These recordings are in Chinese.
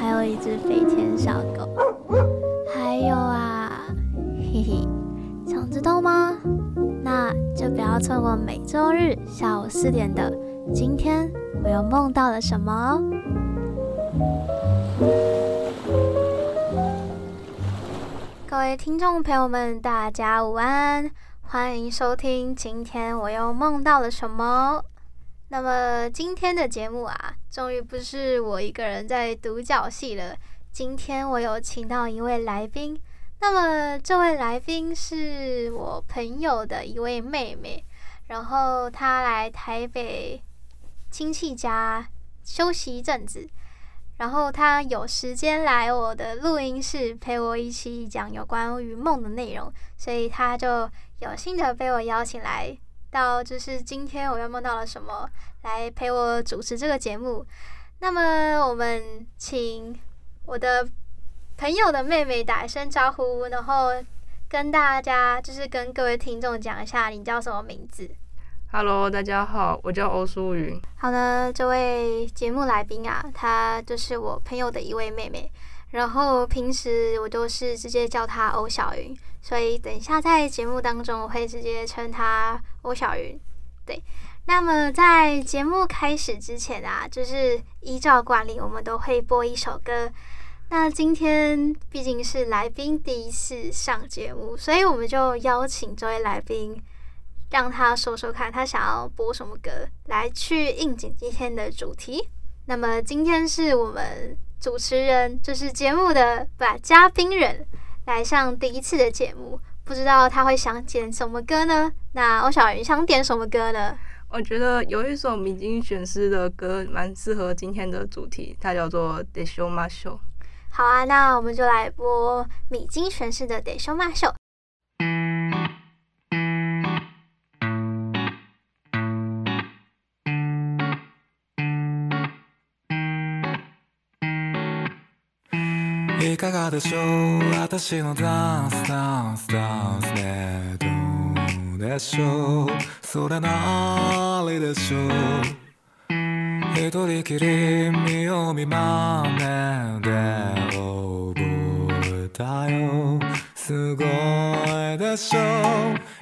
还有一只飞天小狗，还有啊，嘿嘿，想知道吗？那就不要错过每周日下午四点的《今天我又梦到了什么》哦。各位听众朋友们，大家午安，欢迎收听《今天我又梦到了什么》。那么今天的节目啊，终于不是我一个人在独角戏了。今天我有请到一位来宾，那么这位来宾是我朋友的一位妹妹，然后她来台北亲戚家休息一阵子，然后她有时间来我的录音室陪我一起讲有关于梦的内容，所以她就有幸的被我邀请来。到就是今天我又梦到了什么，来陪我主持这个节目。那么我们请我的朋友的妹妹打一声招呼，然后跟大家就是跟各位听众讲一下，你叫什么名字？Hello，大家好，我叫欧淑云。好的，这位节目来宾啊，她就是我朋友的一位妹妹。然后平时我都是直接叫她欧小云，所以等一下在节目当中我会直接称她欧小云。对，那么在节目开始之前啊，就是依照惯例，我们都会播一首歌。那今天毕竟是来宾第一次上节目，所以我们就邀请这位来宾，让他说说看他想要播什么歌来去应景今天的主题。那么今天是我们。主持人就是节目的把嘉宾人来上第一次的节目，不知道他会想点什么歌呢？那欧小云想点什么歌呢？我觉得有一首米津玄师的歌蛮适合今天的主题，它叫做《でしょましょう》。好啊，那我们就来播米津玄师的《でしょま かがでしょう私のダンスダンスダンスねどうでしょうそれなりでしょう一人きり见よう见まねで覚えたよすごいでしょ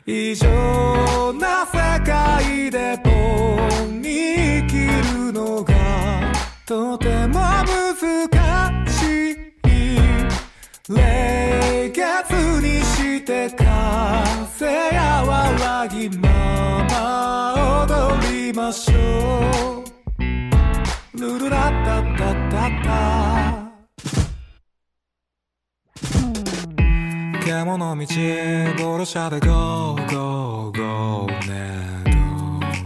う异常な世界で仆に生きるのがとても难して风和らぎまま踊りましょうルルラッタッタッタッタ獣道ボロ车でゴーゴーゴーね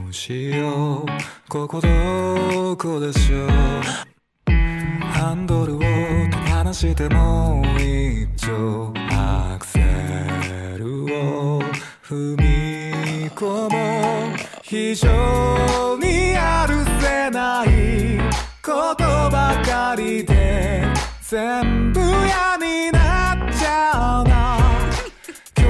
どうしようここどこでしょうハンドルを离しても一丁み込も非常にやるせないことばかりで全部嫌になっちゃうな。今日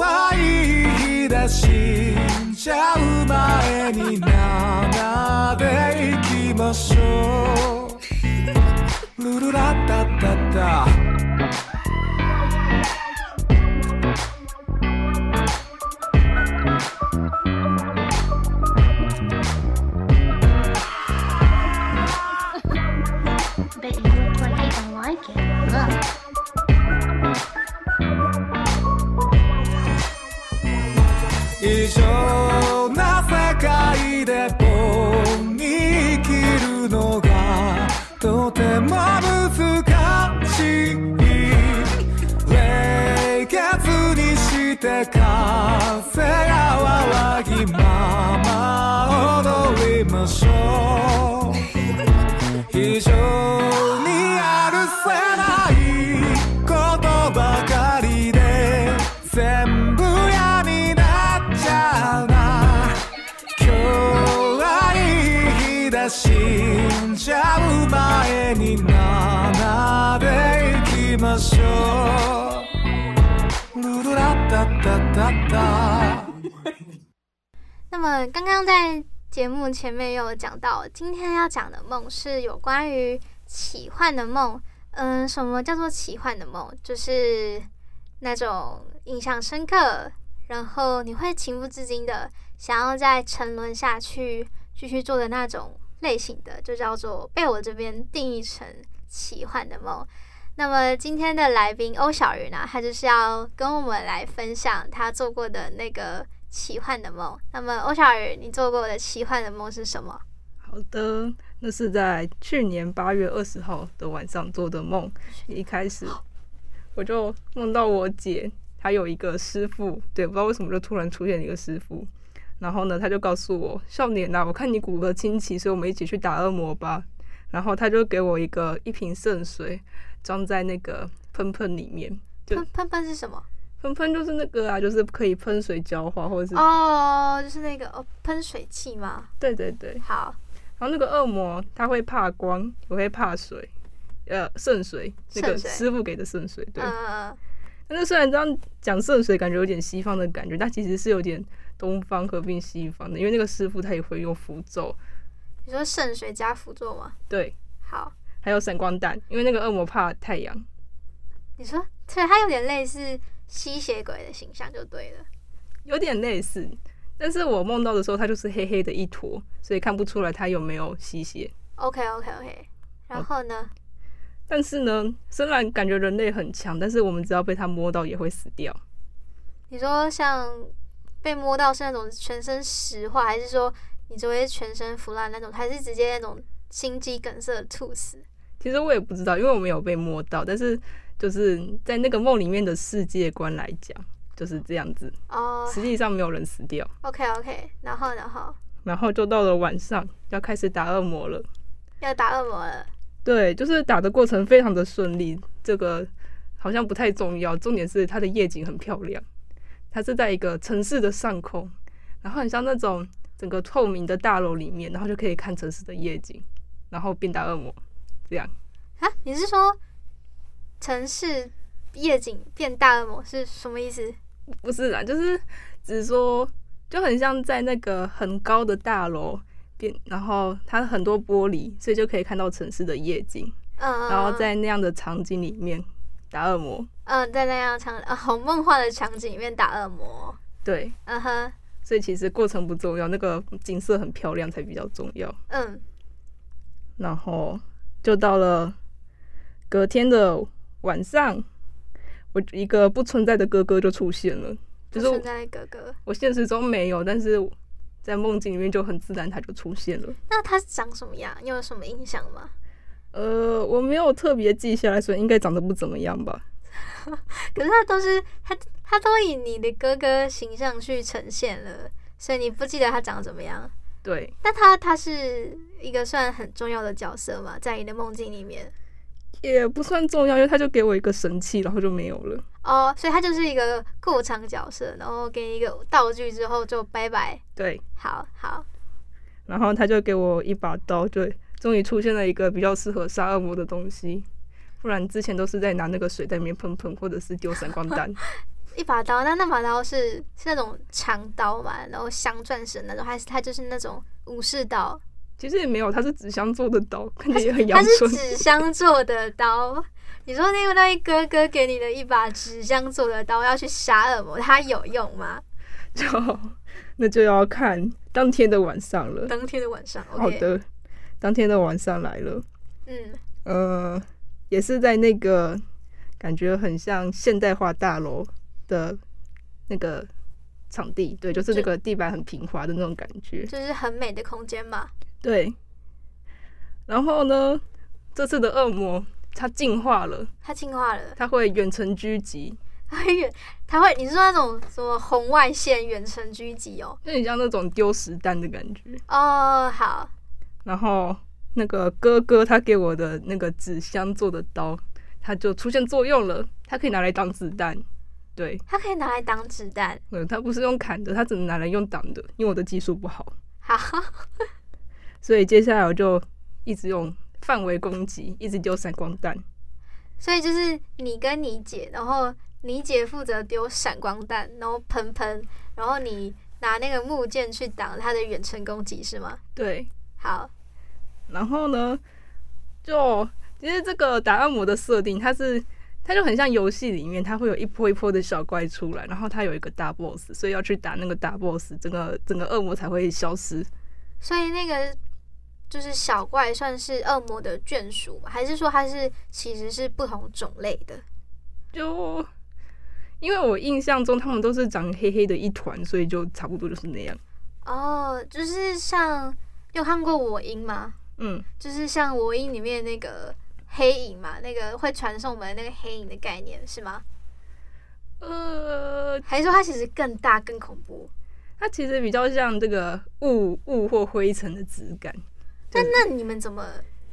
はいい日だ死んじゃう前に生でいきましょう。ルルラッタッタッタ。那么刚刚在节目前面有讲到，今天要讲的梦是有关于奇幻的梦。嗯，什么叫做奇幻的梦？就是那种印象深刻，然后你会情不自禁的想要再沉沦下去，继续做的那种类型的，就叫做被我这边定义成奇幻的梦。那么今天的来宾欧小云呢，他就是要跟我们来分享他做过的那个奇幻的梦。那么欧小雨，你做过的奇幻的梦是什么？好的。那是在去年八月二十号的晚上做的梦。一开始我就梦到我姐，她有一个师傅，对，不知道为什么就突然出现一个师傅。然后呢，他就告诉我：“少年呐，我看你骨骼清奇，所以我们一起去打恶魔吧。”然后他就给我一个一瓶圣水，装在那个喷喷里面。喷喷喷是什么？喷喷就是那个啊，就是可以喷水浇花，或者是哦，就是那个哦，喷水器吗？对对对，好。然后那个恶魔他会怕光，也会怕水，呃，圣水，那个师傅给的圣水，对。嗯。但是虽然这样讲圣水，感觉有点西方的感觉，但其实是有点东方合并西方的，因为那个师傅他也会用符咒。你说圣水加符咒吗？对。好。还有闪光弹，因为那个恶魔怕太阳。你说，对，他有点类似吸血鬼的形象，就对了。有点类似。但是我梦到的时候，它就是黑黑的一坨，所以看不出来它有没有吸血。OK OK OK，然后呢？但是呢，虽然感觉人类很强，但是我们只要被它摸到也会死掉。你说像被摸到是那种全身石化，还是说你只会全身腐烂那种，还是直接那种心肌梗塞猝死？其实我也不知道，因为我没有被摸到，但是就是在那个梦里面的世界观来讲。就是这样子哦，oh, 实际上没有人死掉。OK OK，然后然后然后就到了晚上，要开始打恶魔了。要打恶魔了？对，就是打的过程非常的顺利。这个好像不太重要，重点是它的夜景很漂亮。它是在一个城市的上空，然后很像那种整个透明的大楼里面，然后就可以看城市的夜景，然后变打恶魔这样。啊？你是说城市夜景变大恶魔是什么意思？不是啦，就是只是说，就很像在那个很高的大楼变，然后它很多玻璃，所以就可以看到城市的夜景。嗯，然后在那样的场景里面打恶魔。嗯，在那样场啊，好梦幻的场景里面打恶魔。对，嗯哼。所以其实过程不重要，那个景色很漂亮才比较重要。嗯。然后就到了隔天的晚上。我一个不存在的哥哥就出现了，就是不存在的哥哥。我现实中没有，但是在梦境里面就很自然，他就出现了。那他长什么样？你有什么印象吗？呃，我没有特别记下来，所以应该长得不怎么样吧。可是他都是他，他都以你的哥哥形象去呈现了，所以你不记得他长得怎么样？对。那他他是一个算很重要的角色嘛，在你的梦境里面。也不算重要，因为他就给我一个神器，然后就没有了。哦，所以他就是一个过场角色，然后给你一个道具之后就拜拜。对，好好。然后他就给我一把刀，对，终于出现了一个比较适合杀恶魔的东西，不然之前都是在拿那个水在里面喷喷，或者是丢闪光弹。一把刀，那那把刀是是那种长刀嘛，然后镶钻石那种，还是它就是那种武士刀？其实也没有，它是纸箱做的刀，看起来很阳春。它是纸箱做的刀。你说那个那位哥哥给你的一把纸箱做的刀，要去杀恶魔，它有用吗？就 那就要看当天的晚上了。当天的晚上，okay、好的，当天的晚上来了。嗯，呃，也是在那个感觉很像现代化大楼的那个场地，对，就是那个地板很平滑的那种感觉，就是很美的空间嘛。对，然后呢，这次的恶魔它进化了，它进化了，它会远程狙击，它会远，它会，你是说那种什么红外线远程狙击哦？那你像那种丢实弹的感觉哦。好，然后那个哥哥他给我的那个纸箱做的刀，它就出现作用了，它可以拿来挡子弹，对，它可以拿来挡子弹，嗯，它不是用砍的，它只能拿来用挡的，因为我的技术不好。好。所以接下来我就一直用范围攻击，一直丢闪光弹。所以就是你跟你姐，然后你姐负责丢闪光弹，然后喷喷，然后你拿那个木剑去挡他的远程攻击，是吗？对。好。然后呢，就其实这个打恶魔的设定，它是它就很像游戏里面，它会有一波一波的小怪出来，然后它有一个大 boss，所以要去打那个大 boss，整个整个恶魔才会消失。所以那个就是小怪算是恶魔的眷属吗？还是说它是其实是不同种类的？就因为我印象中他们都是长黑黑的一团，所以就差不多就是那样。哦，就是像有看过我音吗？嗯，就是像我音里面那个黑影嘛，那个会传送门那个黑影的概念是吗？呃，还是说它其实更大更恐怖？它其实比较像这个雾雾或灰尘的质感。那那你们怎么？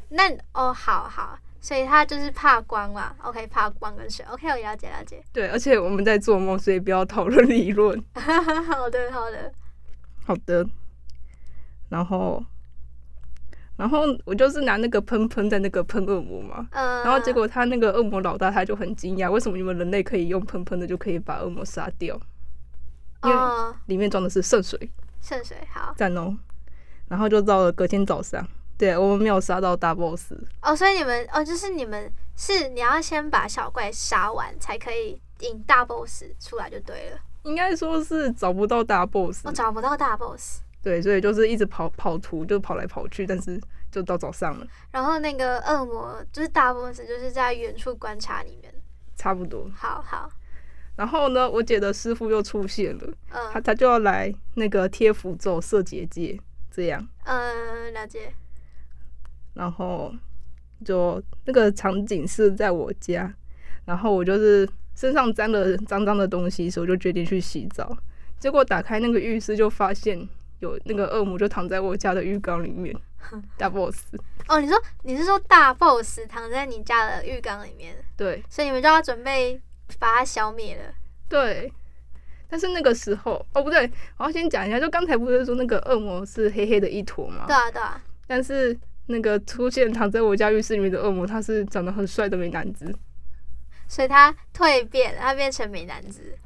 那哦，好好，所以他就是怕光嘛。OK，怕光跟水。OK，我了解了解。对，而且我们在做梦，所以不要讨论理论。好的，好的，好的。然后。然后我就是拿那个喷喷在那个喷恶魔嘛，嗯，然后结果他那个恶魔老大他就很惊讶，为什么你们人类可以用喷喷的就可以把恶魔杀掉？因为里面装的是圣水，圣水好赞哦。然后就到了隔天早上，对，我们没有杀到大 boss 哦，所以你们哦，就是你们是你要先把小怪杀完才可以引大 boss 出来就对了。应该说是找不到大 boss，我找不到大 boss。对，所以就是一直跑跑图，就跑来跑去，但是就到早上了。然后那个恶魔就是大 boss，就是在远处观察里面，差不多。好好。然后呢，我姐的师傅又出现了，嗯，他他就要来那个贴符咒、设结界，这样。嗯，了解。然后就那个场景是在我家，然后我就是身上沾了脏脏的东西，所以我就决定去洗澡。结果打开那个浴室，就发现。有那个恶魔就躺在我家的浴缸里面，大 boss。哦，你说你是说大 boss 躺在你家的浴缸里面？对，所以你们就要准备把它消灭了。对，但是那个时候，哦不对，我要先讲一下，就刚才不是说那个恶魔是黑黑的一坨吗？对啊，对啊。但是那个出现躺在我家浴室里面的恶魔，他是长得很帅的美男子，所以他蜕变，他变成美男子，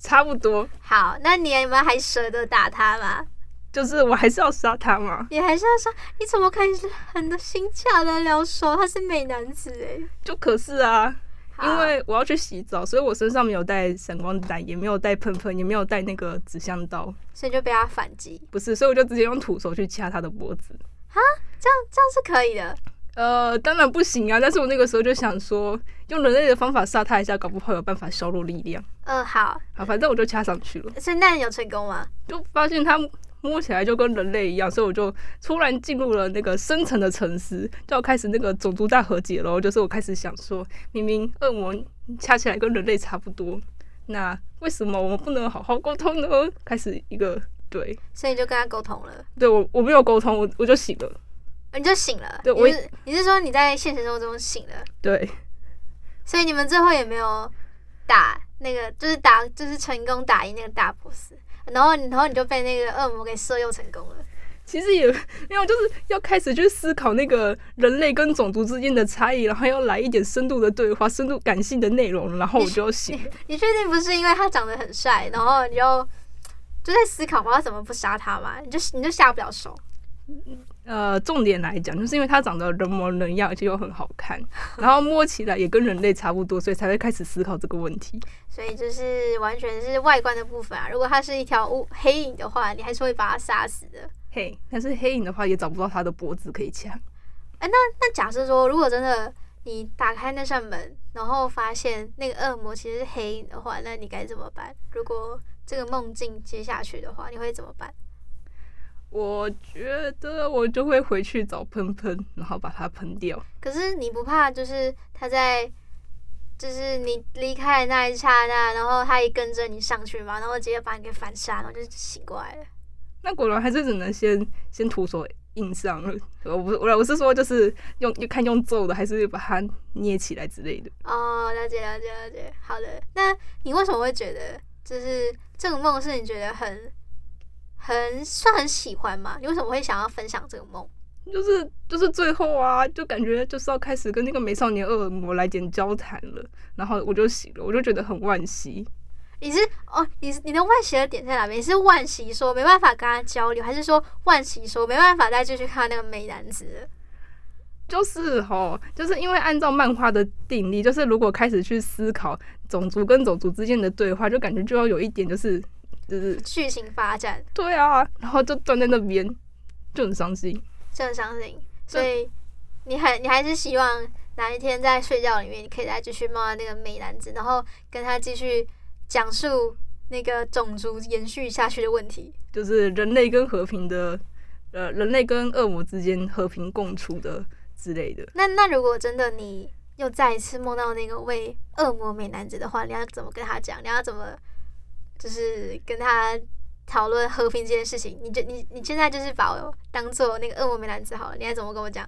差不多。好，那你们还舍得打他吗？就是我还是要杀他吗，你还是要杀？你怎么可以狠的心下得了手？他是美男子诶，就可是啊，因为我要去洗澡，所以我身上没有带闪光弹，也没有带喷喷，也没有带那个指向刀，所以就被他反击。不是，所以我就直接用徒手去掐他的脖子。哈，这样这样是可以的。呃，当然不行啊！但是我那个时候就想说，用人类的方法杀他一下，搞不好有办法削弱力量。嗯、呃，好，好，反正我就掐上去了。所以那有成功吗？就发现他。摸起来就跟人类一样，所以我就突然进入了那个深层的沉思，就要开始那个种族大和解喽。就是我开始想说，明明恶魔掐起来跟人类差不多，那为什么我们不能好好沟通呢？开始一个对，所以就跟他沟通了。对，我我没有沟通，我我就醒了，你就醒了。对，我你是你是说你在现实生活中醒了？对，所以你们最后也没有打那个，就是打就是成功打赢那个大 boss。然后，然后你就被那个恶魔给色诱成功了。其实也没有，就是要开始去思考那个人类跟种族之间的差异，然后要来一点深度的对话、深度感性的内容，然后我就醒你确定不是因为他长得很帅，然后你就就在思考，我要怎么不杀他嘛？你就你就下不了手。呃，重点来讲，就是因为它长得人模人样，而且又很好看，然后摸起来也跟人类差不多，所以才会开始思考这个问题。所以就是完全是外观的部分啊。如果它是一条乌黑影的话，你还是会把它杀死的。嘿，但是黑影的话也找不到它的脖子可以掐。哎、欸，那那假设说，如果真的你打开那扇门，然后发现那个恶魔其实是黑影的话，那你该怎么办？如果这个梦境接下去的话，你会怎么办？我觉得我就会回去找喷喷，然后把它喷掉。可是你不怕，就是他在，就是你离开的那一刹那，然后他也跟着你上去嘛，然后直接把你给反杀，然后就醒过来了。那果然还是只能先先徒手印上了。我不我我是说，就是用看用揍的，还是把它捏起来之类的。哦，了解了解了解。好的，那你为什么会觉得，就是这个梦是你觉得很？很算很喜欢吗？你为什么会想要分享这个梦？就是就是最后啊，就感觉就是要开始跟那个美少年恶魔来点交谈了，然后我就醒了，我就觉得很惋惜。你是哦，你你的惋惜的点在哪边？你是惋惜说没办法跟他交流，还是说惋惜说没办法再继续看那个美男子？就是吼，就是因为按照漫画的定力，就是如果开始去思考种族跟种族之间的对话，就感觉就要有一点就是就是剧情发展。对啊，然后就站在那边，就很伤心。就很伤心，所以你还你还是希望哪一天在睡觉里面，你可以再继续梦到那个美男子，然后跟他继续讲述那个种族延续下去的问题，就是人类跟和平的，呃，人类跟恶魔之间和平共处的之类的。那那如果真的你又再一次梦到那个为恶魔美男子的话，你要怎么跟他讲？你要怎么就是跟他？讨论和平这件事情，你就你你现在就是把我当做那个恶魔美男子好了，你还怎么跟我讲？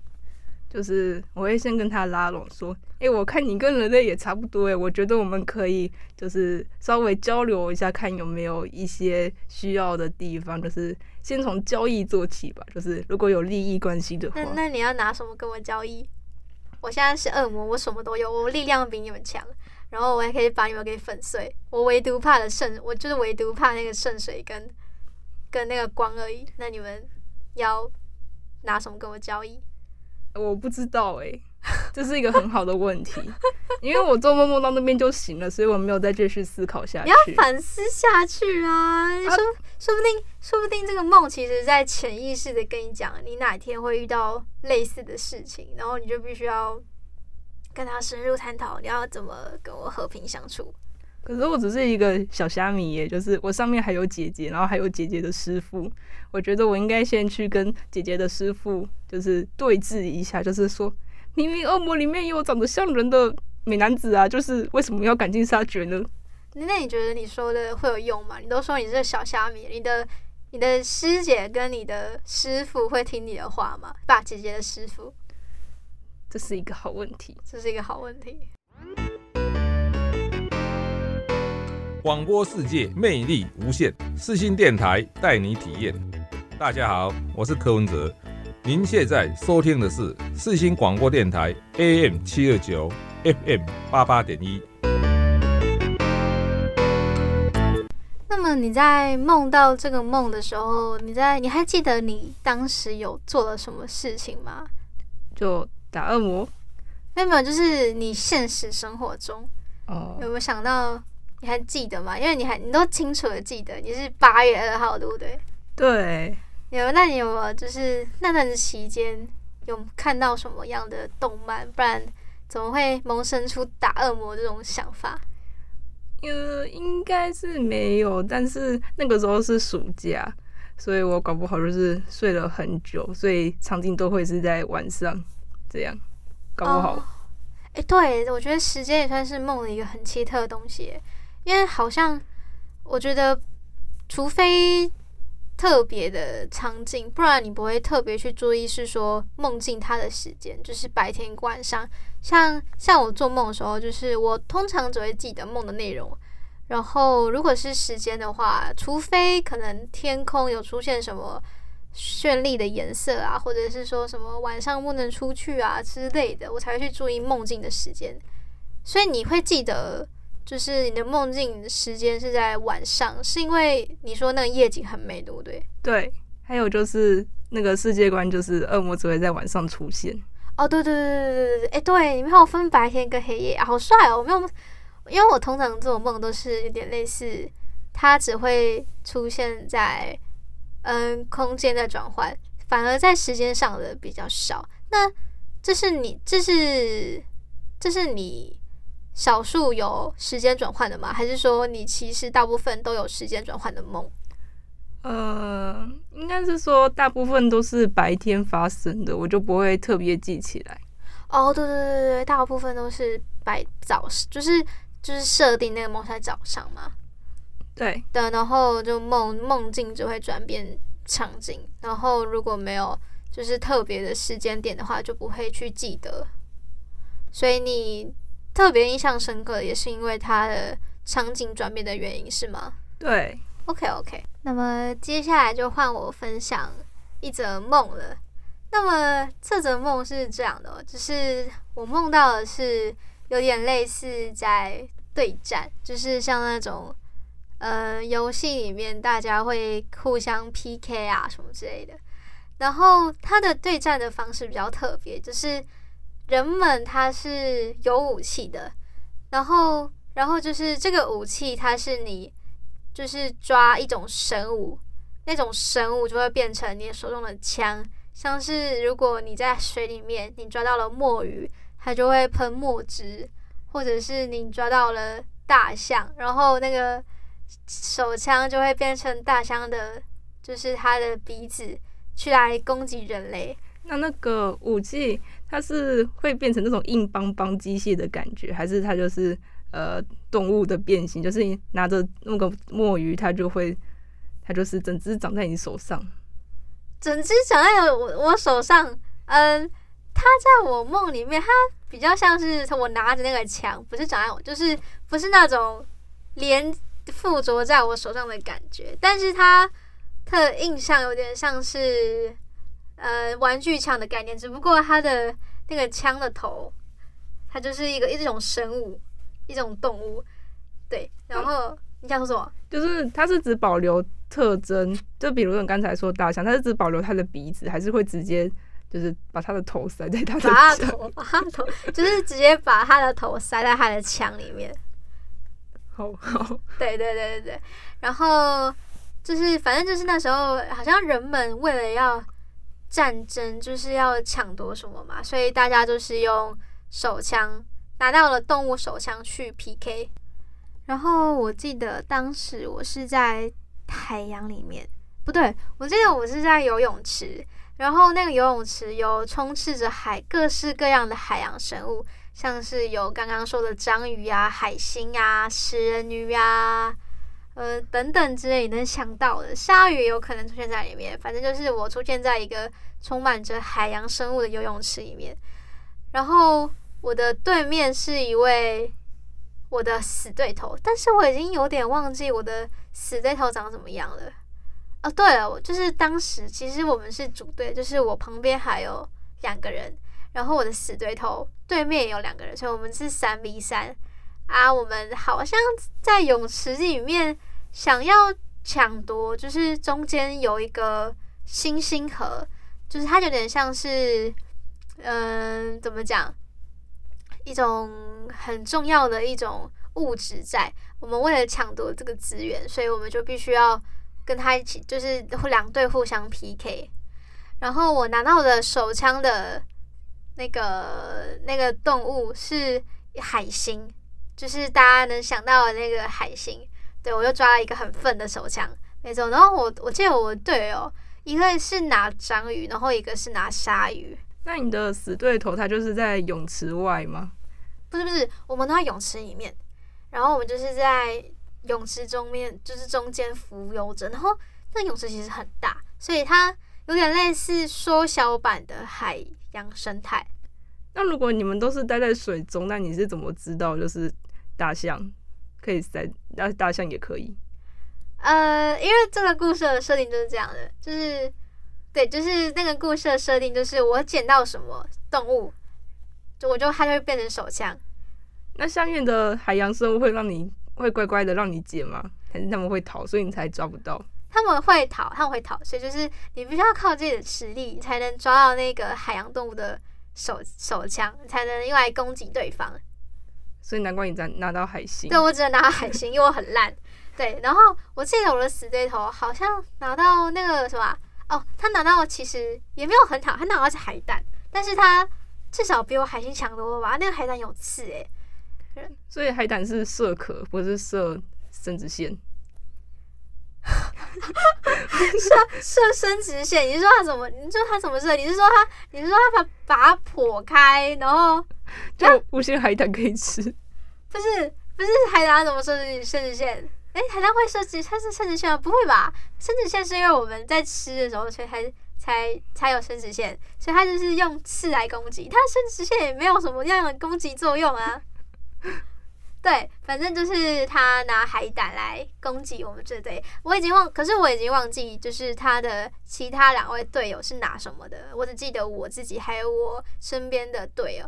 就是我会先跟他拉拢，说，哎、欸，我看你跟人类也差不多，哎，我觉得我们可以就是稍微交流一下，看有没有一些需要的地方，就是先从交易做起吧。就是如果有利益关系的话，那那你要拿什么跟我交易？我现在是恶魔，我什么都有，我力量比你们强。然后我还可以把你们给粉碎，我唯独怕的圣，我就是唯独怕那个圣水跟跟那个光而已。那你们要拿什么跟我交易？我不知道哎、欸，这是一个很好的问题，因为我做梦梦到那边就行了，所以我没有再继续思考下去。你要反思下去啊！你说，说不定，说不定这个梦其实在潜意识的跟你讲，你哪天会遇到类似的事情，然后你就必须要。跟他深入探讨，你要怎么跟我和平相处？可是我只是一个小虾米耶，就是我上面还有姐姐，然后还有姐姐的师傅。我觉得我应该先去跟姐姐的师傅就是对峙一下，就是说，明明恶魔里面也有长得像人的美男子啊，就是为什么要赶尽杀绝呢？那你觉得你说的会有用吗？你都说你是小虾米，你的你的师姐跟你的师傅会听你的话吗？爸，姐姐的师傅。这是一个好问题，这是一个好问题。广播世界魅力无限，四星电台带你体验。大家好，我是柯文哲，您现在收听的是四星广播电台 AM 七二九 FM 八八点一。那么你在梦到这个梦的时候，你在你还记得你当时有做了什么事情吗？就。打恶魔？没有没有，就是你现实生活中哦，有没有想到？你还记得吗？因为你还你都清楚的记得你是八月二号，对不对？对。有，那你有没有就是那段期间有看到什么样的动漫？不然怎么会萌生出打恶魔这种想法？呃，应该是没有，但是那个时候是暑假，所以我搞不好就是睡了很久，所以场景都会是在晚上。这样搞不好，哎、对，我觉得时间也算是梦的一个很奇特的东西，因为好像我觉得，除非特别的场景，不然你不会特别去注意，是说梦境它的时间，就是白天晚上。像像我做梦的时候，就是我通常只会记得梦的内容，然后如果是时间的话，除非可能天空有出现什么。绚丽的颜色啊，或者是说什么晚上不能出去啊之类的，我才会去注意梦境的时间。所以你会记得，就是你的梦境时间是在晚上，是因为你说那个夜景很美，对不对？对。还有就是那个世界观，就是恶魔只会在晚上出现。哦，对对对对对对对，哎，对，你们还有分白天跟黑夜，好帅哦！我没有，因为我通常做梦都是有点类似，它只会出现在。嗯，空间的转换反而在时间上的比较少。那这是你，这是这是你少数有时间转换的吗？还是说你其实大部分都有时间转换的梦？呃，应该是说大部分都是白天发生的，我就不会特别记起来。哦，对对对对，大部分都是白早，就是就是设定那个梦在早上嘛。对的，然后就梦梦境就会转变场景，然后如果没有就是特别的时间点的话，就不会去记得。所以你特别印象深刻，也是因为它的场景转变的原因，是吗？对，OK OK。那么接下来就换我分享一则梦了。那么这则梦是这样的，就是我梦到的是有点类似在对战，就是像那种呃游戏里面大家会互相 PK 啊什么之类的。然后它的对战的方式比较特别，就是人们他是有武器的，然后然后就是这个武器它是你就是抓一种神武，那种神武就会变成你手中的枪。像是如果你在水里面，你抓到了墨鱼，它就会喷墨汁；或者是你抓到了大象，然后那个手枪就会变成大象的，就是它的鼻子，去来攻击人类。那那个武器，它是会变成那种硬邦邦机械的感觉，还是它就是呃动物的变形？就是你拿着那个墨鱼，它就会，它就是整只长在你手上。整只长在我我手上，嗯，它在我梦里面，它比较像是我拿着那个枪，不是长在我，就是不是那种连附着在我手上的感觉，但是它的印象有点像是呃玩具枪的概念，只不过它的那个枪的头，它就是一个一种生物，一种动物，对，然后你想说什么？就是它是只保留。特征就比如你刚才说大象，它是只保留它的鼻子，还是会直接就是把它的头塞在它的把它的头，把它的头，就是直接把它的头塞在它的枪里面。好好，对对对对对。然后就是反正就是那时候，好像人们为了要战争，就是要抢夺什么嘛，所以大家就是用手枪，拿到了动物手枪去 PK。然后我记得当时我是在。海洋里面不对，我记得我是在游泳池，然后那个游泳池有充斥着海各式各样的海洋生物，像是有刚刚说的章鱼啊、海星啊、食人鱼啊，呃等等之类你能想到的，鲨鱼有可能出现在里面。反正就是我出现在一个充满着海洋生物的游泳池里面，然后我的对面是一位我的死对头，但是我已经有点忘记我的。死对头长怎么样了？哦，对了，我就是当时其实我们是组队，就是我旁边还有两个人，然后我的死对头对面也有两个人，所以我们是三 v 三啊。我们好像在泳池里面想要抢夺，就是中间有一个星星河，就是它有点像是，嗯，怎么讲，一种很重要的一种。物质在，我们为了抢夺这个资源，所以我们就必须要跟他一起，就是两队互相 PK。然后我拿到的手枪的那个那个动物是海星，就是大家能想到的那个海星。对，我又抓了一个很粪的手枪，没错。然后我我记得我队友一个是拿章鱼，然后一个是拿鲨鱼。那你的死对头他就是在泳池外吗？不是不是，我们都在泳池里面。然后我们就是在泳池中面，就是中间浮游着。然后那泳池其实很大，所以它有点类似缩小版的海洋生态。那如果你们都是待在水中，那你是怎么知道就是大象可以在，大大象也可以？呃，因为这个故事的设定就是这样的，就是对，就是那个故事的设定就是我捡到什么动物，就我就它就会变成手枪。那下面的海洋生物会让你会乖乖的让你捡吗？还是他们会逃，所以你才抓不到？他们会逃，他们会逃，所以就是你必须要靠自己的实力，你才能抓到那个海洋动物的手手枪，才能用来攻击对方。所以难怪你在拿到海星。对，我只能拿到海星，因为我很烂。对，然后我记得我的死对头好像拿到那个什么哦，他拿到其实也没有很好，他拿到是海胆，但是他至少比我海星强多了吧？那个海胆有刺诶、欸。所以海胆是射壳，不是射生殖腺。射射生殖腺？你是说他怎么？你说他怎么射？你是说他？你是说他把把它剖开，然后 就无限海胆可以吃？不是不是海胆怎么射生殖腺？哎、欸，海胆会射殖？它是生殖腺吗？不会吧？生殖腺是因为我们在吃的时候，所以才才才有生殖腺，所以它就是用刺来攻击。它生殖腺也没有什么样的攻击作用啊。对，反正就是他拿海胆来攻击我们这队，我已经忘，可是我已经忘记，就是他的其他两位队友是拿什么的，我只记得我自己还有我身边的队友，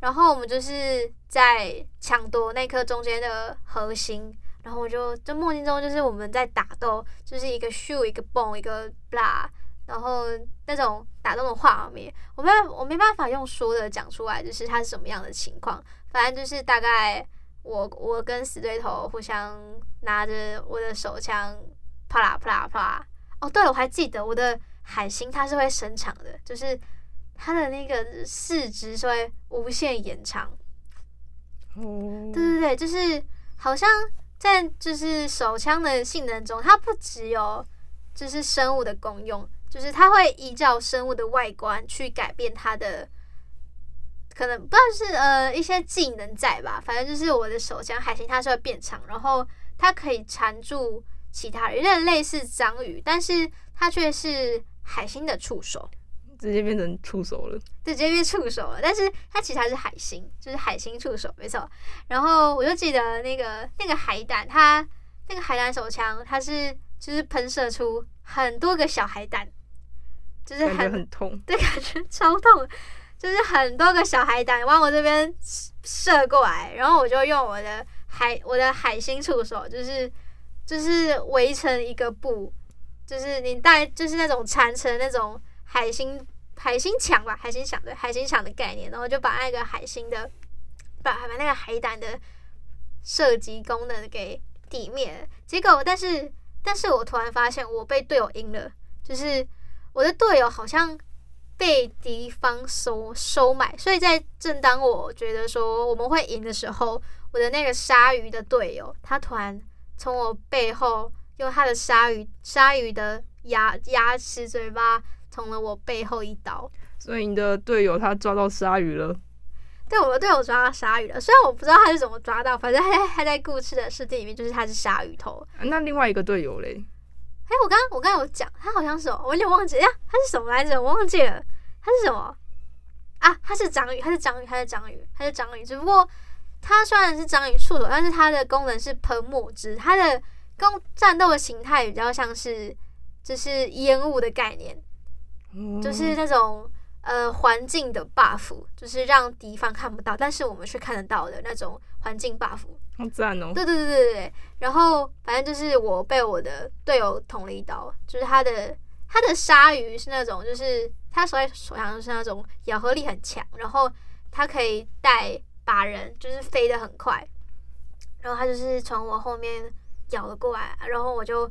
然后我们就是在抢夺那颗中间的核心，然后我就就梦境中就是我们在打斗，就是一个 shoot 一个 boom 一个 bla，然后那种打斗的画面，我没我没办法用说的讲出来，就是它是什么样的情况，反正就是大概。我我跟死对头互相拿着我的手枪，啪啦啪啦啪啦。哦，对了，我还记得我的海星它是会伸长的，就是它的那个四肢是会无限延长。哦，对对对，就是好像在就是手枪的性能中，它不只有就是生物的功用，就是它会依照生物的外观去改变它的。可能不知道是呃一些技能在吧，反正就是我的手枪海星它是会变长，然后它可以缠住其他人，有点类似章鱼，但是它却是海星的触手，直接变成触手了，对，直接变触手了。但是它其实还是海星，就是海星触手，没错。然后我就记得那个那个海胆，它那个海胆手枪，它是就是喷射出很多个小海胆，就是很，很痛，对，感觉超痛。就是很多个小海胆往我这边射过来，然后我就用我的海我的海星触手，就是就是围成一个布，就是你带就是那种缠成那种海星海星墙吧，海星墙对海星墙的概念，然后就把那个海星的把把那个海胆的射击功能给抵灭。结果，但是但是我突然发现我被队友阴了，就是我的队友好像。被敌方收收买，所以在正当我觉得说我们会赢的时候，我的那个鲨鱼的队友，他突然从我背后用他的鲨鱼鲨鱼的牙牙齿嘴巴捅了我背后一刀。所以你的队友他抓到鲨鱼了？对，我的队友抓到鲨鱼了。虽然我不知道他是怎么抓到，反正他在他在故事的设定里面就是他是鲨鱼头。那另外一个队友嘞？哎、欸，我刚刚我刚刚有讲，它好像是我有点忘记呀，它是什么来着？我忘记了，它是什么啊？它是章鱼，它是章鱼，它是章鱼，它是章鱼。只不过它虽然是章鱼触手，但是它的功能是喷墨汁，它的攻战斗的形态比较像是就是烟雾的概念，就是那种呃环境的 buff，就是让敌方看不到，但是我们却看得到的那种环境 buff。好赞哦！对对对对对，然后反正就是我被我的队友捅了一刀，就是他的他的鲨鱼是那种，就是他手在手上是那种咬合力很强，然后他可以带把人，就是飞得很快，然后他就是从我后面咬了过来，然后我就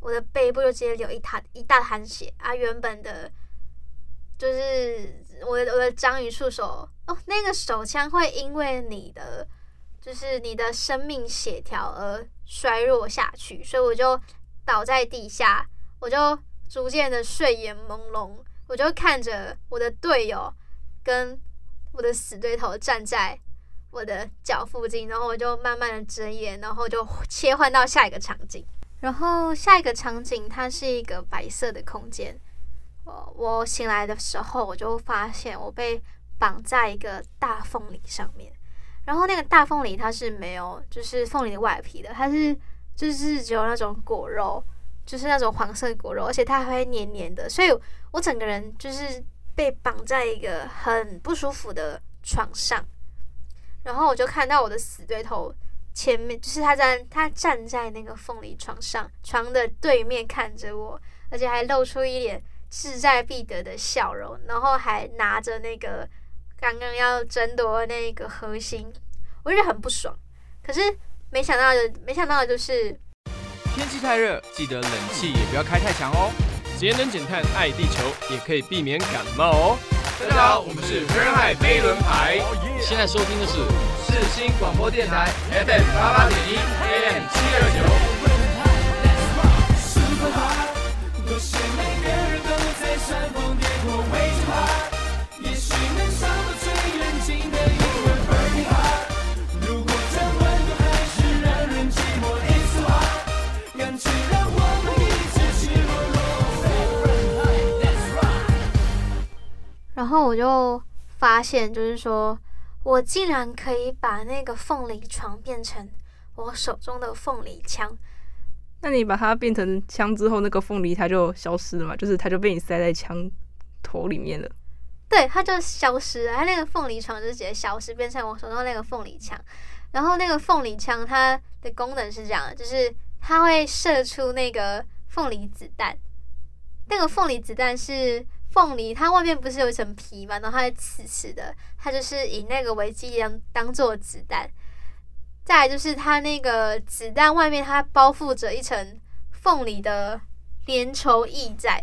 我的背部就直接流一滩一大滩血啊！原本的，就是我的我的章鱼触手哦，那个手枪会因为你的。就是你的生命血条而衰弱下去，所以我就倒在地下，我就逐渐的睡眼朦胧，我就看着我的队友跟我的死对头站在我的脚附近，然后我就慢慢的睁眼，然后就切换到下一个场景，然后下一个场景它是一个白色的空间，我我醒来的时候，我就发现我被绑在一个大缝里上面。然后那个大凤梨它是没有，就是凤梨的外皮的，它是就是只有那种果肉，就是那种黄色果肉，而且它还会黏黏的，所以我整个人就是被绑在一个很不舒服的床上。然后我就看到我的死对头前面，就是他在他站在那个凤梨床上，床的对面看着我，而且还露出一脸志在必得的笑容，然后还拿着那个。刚刚要争夺那个核心，我觉得很不爽。可是没想到的，没想到的就是天气太热，记得冷气也不要开太强哦。节能减碳爱地球，也可以避免感冒哦。大家好，我们是飞轮海飞轮牌，现在收听的是四新广播电台 FM 八八点一 AM 七二九。然后我就发现，就是说我竟然可以把那个凤梨床变成我手中的凤梨枪。那你把它变成枪之后，那个凤梨它就消失了嘛？就是它就被你塞在枪头里面了。对，它就消失了，它那个凤梨床就直接消失，变成我手中那个凤梨枪。然后那个凤梨枪它的功能是这样，就是它会射出那个凤梨子弹。那个凤梨子弹是凤梨，它外面不是有一层皮嘛，然后它是刺刺的，它就是以那个为基当当做子弹。再来就是它那个子弹外面它包覆着一层凤梨的粘稠液在，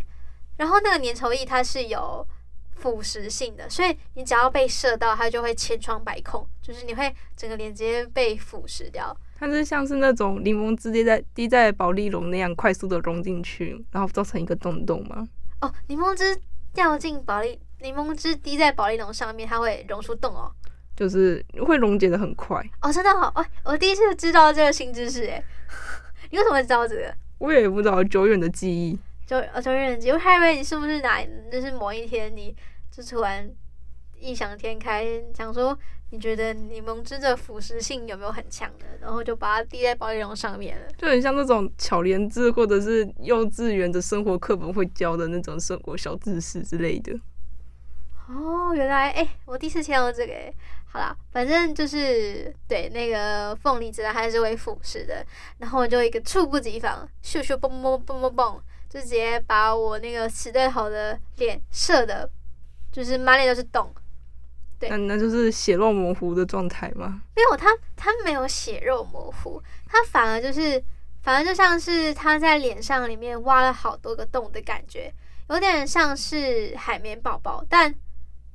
然后那个粘稠液它是有腐蚀性的，所以你只要被射到，它就会千疮百孔，就是你会整个脸直接被腐蚀掉。它是像是那种柠檬汁滴在滴在保丽龙那样快速的融进去，然后造成一个洞洞吗？哦，柠檬汁掉进保利，柠檬汁滴在保利龙上面，它会溶出洞哦，就是会溶解的很快。哦，真的好，哦，我第一次知道这个新知识，诶，你为什么知道这个？我也不知道，久远的记忆。久呃，久远的记，我还以为你是不是哪，就是某一天，你就突然异想天开，想说你觉得柠檬汁的腐蚀性有没有很强的，然后就把它滴在保丽龙上面了，就很像那种巧莲智或者是幼稚园的生活课本会教的那种生活小知识之类的。哦，原来哎、欸，我第一次听到这个哎，好啦，反正就是对那个凤梨子弹还是会腐蚀的，然后我就一个猝不及防，咻咻嘣嘣嘣嘣嘣。就直接把我那个死对头的脸射的，就是满脸都是洞。对，那那就是血肉模糊的状态吗？没有，他他没有血肉模糊，他反而就是，反而就像是他在脸上里面挖了好多个洞的感觉，有点像是海绵宝宝，但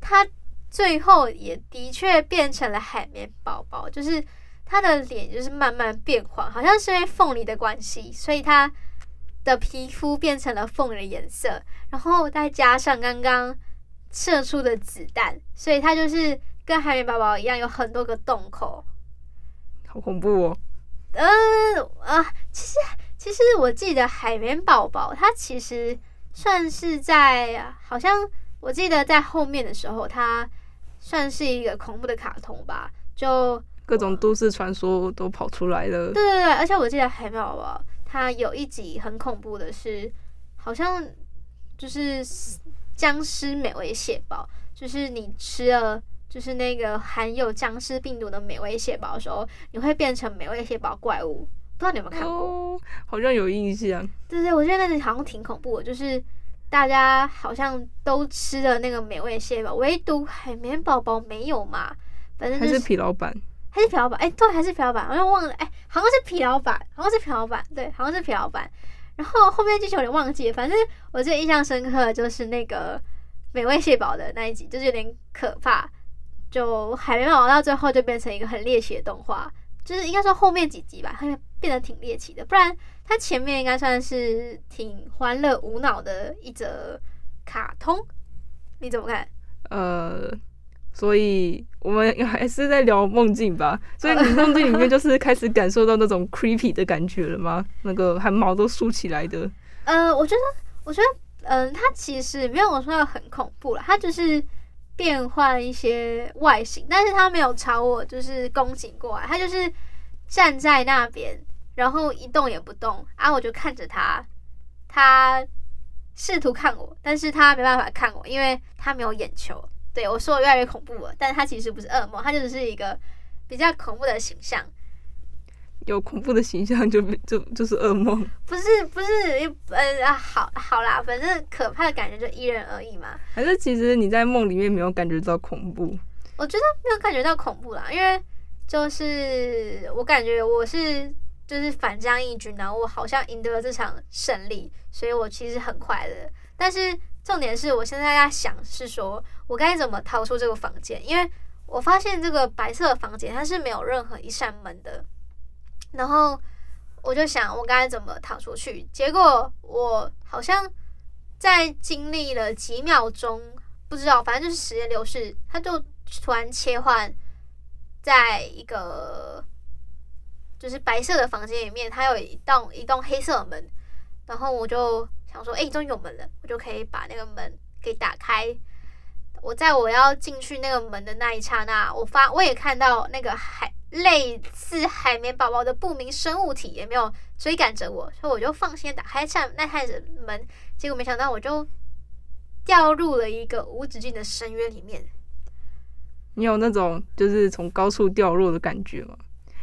他最后也的确变成了海绵宝宝，就是他的脸就是慢慢变黄，好像是因为凤梨的关系，所以他。的皮肤变成了凤梨颜色，然后再加上刚刚射出的子弹，所以它就是跟海绵宝宝一样，有很多个洞口，好恐怖哦！呃啊，其实其实我记得海绵宝宝它其实算是在，好像我记得在后面的时候，它算是一个恐怖的卡通吧，就各种都市传说都跑出来了。对对对，而且我记得海绵宝宝。它有一集很恐怖的是，好像就是僵尸美味蟹堡，就是你吃了就是那个含有僵尸病毒的美味蟹堡的时候，你会变成美味蟹堡怪物。不知道你有没有看过？哦，好像有印象。对对，我觉得那里好像挺恐怖的，就是大家好像都吃了那个美味蟹堡，唯独海绵宝宝没有嘛。反正、就是、还是皮老板。还是皮老板，哎、欸，对，还是皮老板，好像忘了，哎、欸，好像是皮老板，好像是皮老板，对，好像是皮老板。然后后面剧情有点忘记，反正我最印象深刻的就是那个美味蟹堡的那一集，就是有点可怕。就海绵宝宝到最后就变成一个很猎奇的动画，就是应该说后面几集吧，它变得挺猎奇的。不然它前面应该算是挺欢乐无脑的一则卡通。你怎么看？呃。所以我们还是在聊梦境吧。所以你梦境里面就是开始感受到那种 creepy 的感觉了吗？那个汗毛都竖起来的。呃，我觉得，我觉得，嗯、呃，它其实没有我说的很恐怖了。它就是变换一些外形，但是它没有朝我就是攻击过来。它就是站在那边，然后一动也不动啊，我就看着它。它试图看我，但是它没办法看我，因为它没有眼球。对，我说我越来越恐怖了，但它其实不是噩梦，它就只是一个比较恐怖的形象。有恐怖的形象就就就是噩梦？不是不是，呃啊，好好啦，反正可怕的感觉就因人而异嘛。还是其实你在梦里面没有感觉到恐怖？我觉得没有感觉到恐怖啦，因为就是我感觉我是就是反将一军然后，我好像赢得了这场胜利，所以我其实很快乐，但是。重点是我现在在想，是说我该怎么逃出这个房间？因为我发现这个白色的房间它是没有任何一扇门的。然后我就想，我该怎么逃出去？结果我好像在经历了几秒钟，不知道，反正就是时间流逝，它就突然切换在一个就是白色的房间里面，它有一栋一栋黑色的门，然后我就。想说，哎、终于有门了，我就可以把那个门给打开。我在我要进去那个门的那一刹那，我发我也看到那个海类似海绵宝宝的不明生物体也没有追赶着我，所以我就放心打开扇那扇门，结果没想到我就掉入了一个无止境的深渊里面。你有那种就是从高处掉落的感觉吗？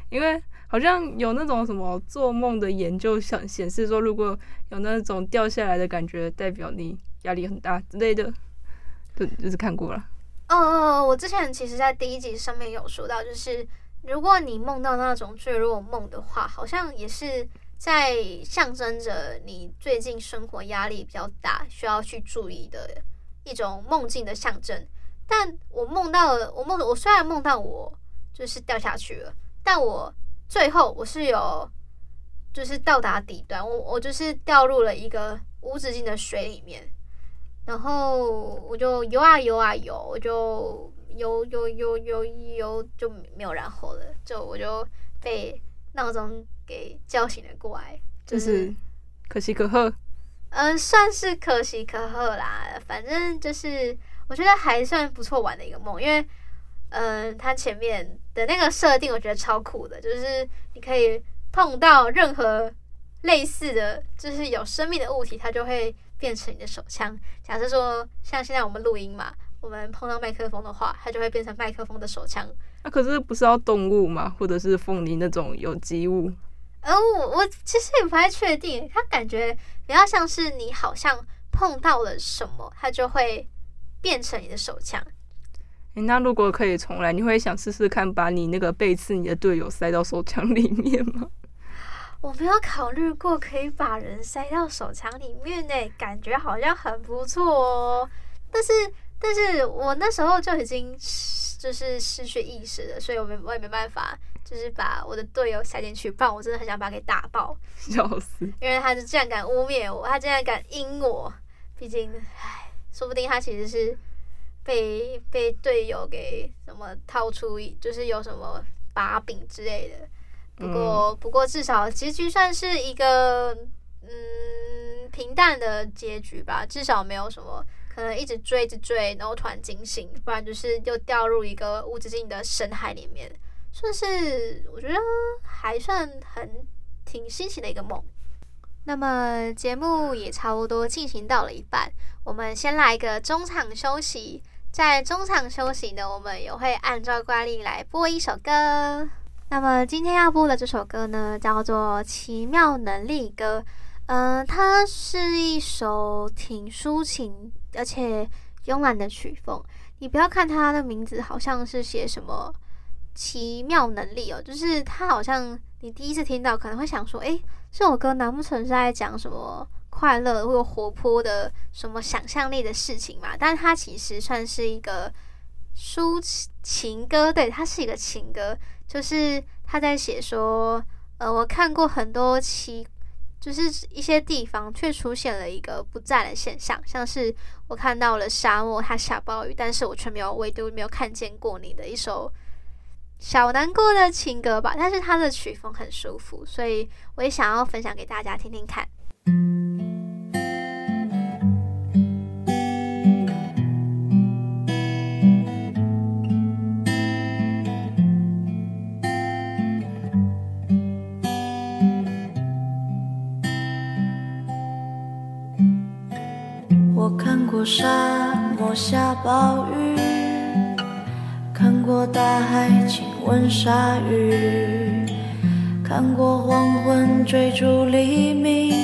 因为好像有那种什么做梦的研究想显示说，如果有那种掉下来的感觉，代表你压力很大之类的。就，就是看过了。哦哦，我之前其实在第一集上面有说到，就是如果你梦到那种坠落梦的话，好像也是在象征着你最近生活压力比较大，需要去注意的一种梦境的象征。但我梦到了，我梦，我虽然梦到我就是掉下去了，但我最后我是有就是到达底端，我我就是掉入了一个无止境的水里面。然后我就游啊游啊游，我就游游游游游就没有然后了，就我就被闹钟给叫醒了过来，就是可喜可贺。嗯，算是可喜可贺啦，反正就是我觉得还算不错玩的一个梦，因为嗯，它前面的那个设定我觉得超酷的，就是你可以碰到任何类似的就是有生命的物体，它就会。变成你的手枪。假设说，像现在我们录音嘛，我们碰到麦克风的话，它就会变成麦克风的手枪。那、啊、可是不是要动物吗？或者是凤梨那种有机物？呃，我我其实也不太确定。它感觉比较像是你好像碰到了什么，它就会变成你的手枪。诶，那如果可以重来，你会想试试看把你那个背刺你的队友塞到手枪里面吗？我没有考虑过可以把人塞到手枪里面呢，感觉好像很不错哦。但是，但是我那时候就已经就是失去意识了，所以我没我也没办法，就是把我的队友塞进去，不然我真的很想把他给打爆，笑死！因为他就这样敢污蔑我，他竟然敢阴我，毕竟，唉，说不定他其实是被被队友给什么套出，就是有什么把柄之类的。不过，不过至少结局算是一个嗯平淡的结局吧。至少没有什么可能一直追着追，然后突然惊醒，不然就是又掉入一个无止境的深海里面。算是我觉得还算很挺新奇的一个梦。那么节目也差不多进行到了一半，我们先来一个中场休息。在中场休息呢，我们也会按照惯例来播一首歌。那么今天要播的这首歌呢，叫做《奇妙能力歌》。嗯、它是一首挺抒情而且慵懒的曲风。你不要看它的名字，好像是写什么奇妙能力哦，就是它好像你第一次听到可能会想说，诶，这首歌难不成是在讲什么快乐或活泼的什么想象力的事情嘛？但它其实算是一个抒情歌，对，它是一个情歌。就是他在写说，呃，我看过很多奇，就是一些地方却出现了一个不在的现象，像是我看到了沙漠，它下暴雨，但是我却没有，唯独没有看见过你的一首小难过的情歌吧。但是它的曲风很舒服，所以我也想要分享给大家听听看。看过沙漠下暴雨，看过大海亲吻鲨鱼，看过黄昏追逐黎明，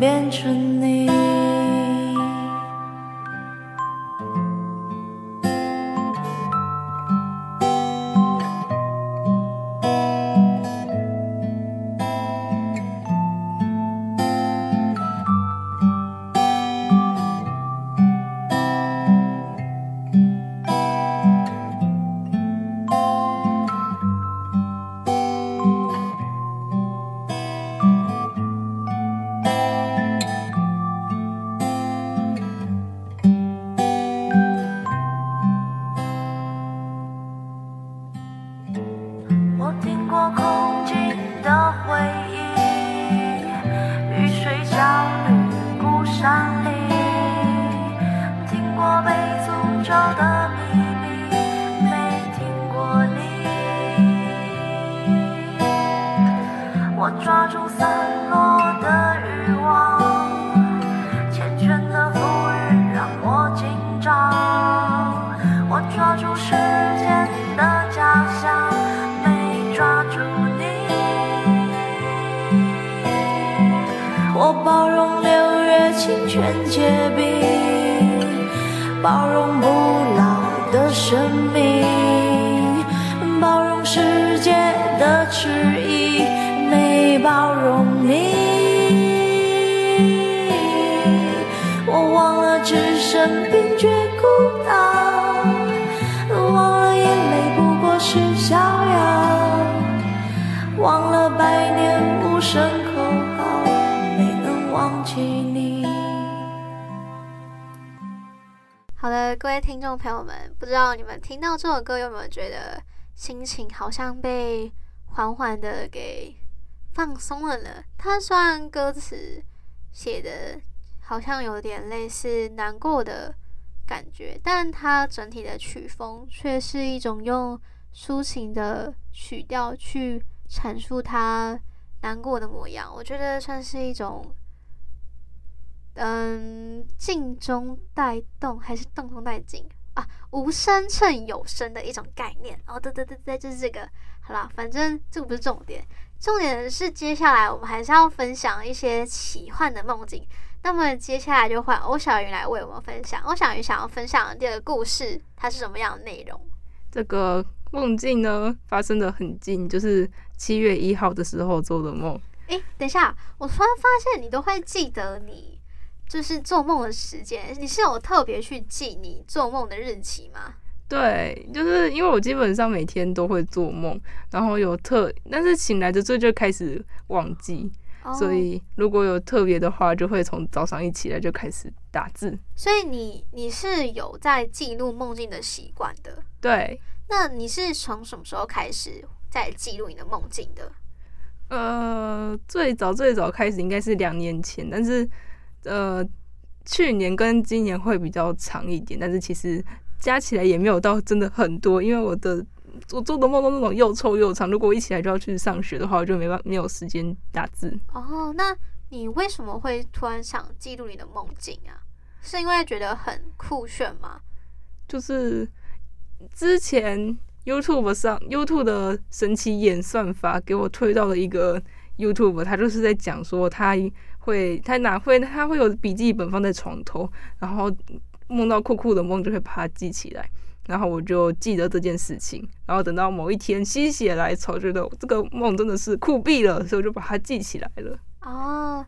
变成抓住伞各位听众朋友们，不知道你们听到这首歌有没有觉得心情好像被缓缓的给放松了呢？它虽然歌词写的好像有点类似难过的感觉，但它整体的曲风却是一种用抒情的曲调去阐述它难过的模样。我觉得算是一种。嗯，静中带动还是动中带静啊？无声衬有声的一种概念哦。对对对对，就是这个。好啦，反正这个不是重点，重点是接下来我们还是要分享一些奇幻的梦境。那么接下来就换欧小云来为我们分享。欧小云想要分享的这个故事，它是什么样的内容？这个梦境呢，发生的很近，就是七月一号的时候做的梦。诶，等一下，我突然发现你都会记得你。就是做梦的时间，你是有特别去记你做梦的日期吗？对，就是因为我基本上每天都会做梦，然后有特，但是醒来的时候就开始忘记，oh. 所以如果有特别的话，就会从早上一起来就开始打字。所以你你是有在记录梦境的习惯的？对。那你是从什么时候开始在记录你的梦境的？呃，最早最早开始应该是两年前，但是。呃，去年跟今年会比较长一点，但是其实加起来也没有到真的很多，因为我的我做的梦都那种又臭又长，如果我一起来就要去上学的话，我就没办没有时间打字。哦，那你为什么会突然想记录你的梦境啊？是因为觉得很酷炫吗？就是之前 YouTube 上 YouTube 的神奇演算法给我推到了一个 YouTube，他就是在讲说他。会，他哪会？他会有笔记本放在床头，然后梦到酷酷的梦就会把它记起来，然后我就记得这件事情，然后等到某一天心血来潮，觉得这个梦真的是酷毙了，所以我就把它记起来了。哦，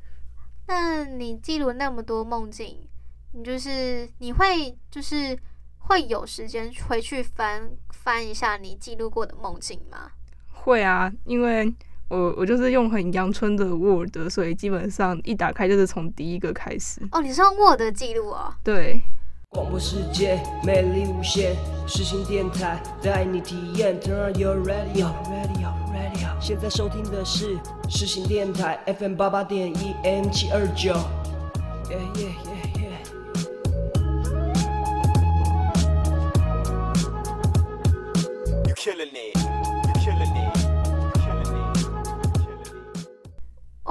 那你记录那么多梦境，你就是你会就是会有时间回去翻翻一下你记录过的梦境吗？会啊，因为。我我就是用很阳春的 Word，所以基本上一打开就是从第一个开始。哦，你是用 Word 记录啊？对。广播世界魅力无限，世新电台带你体验。Turn on your radio, radio, radio。现在收听的是世新电台 FM 八八点一 AM 七二九。Yeah, yeah, yeah, yeah. You killing it,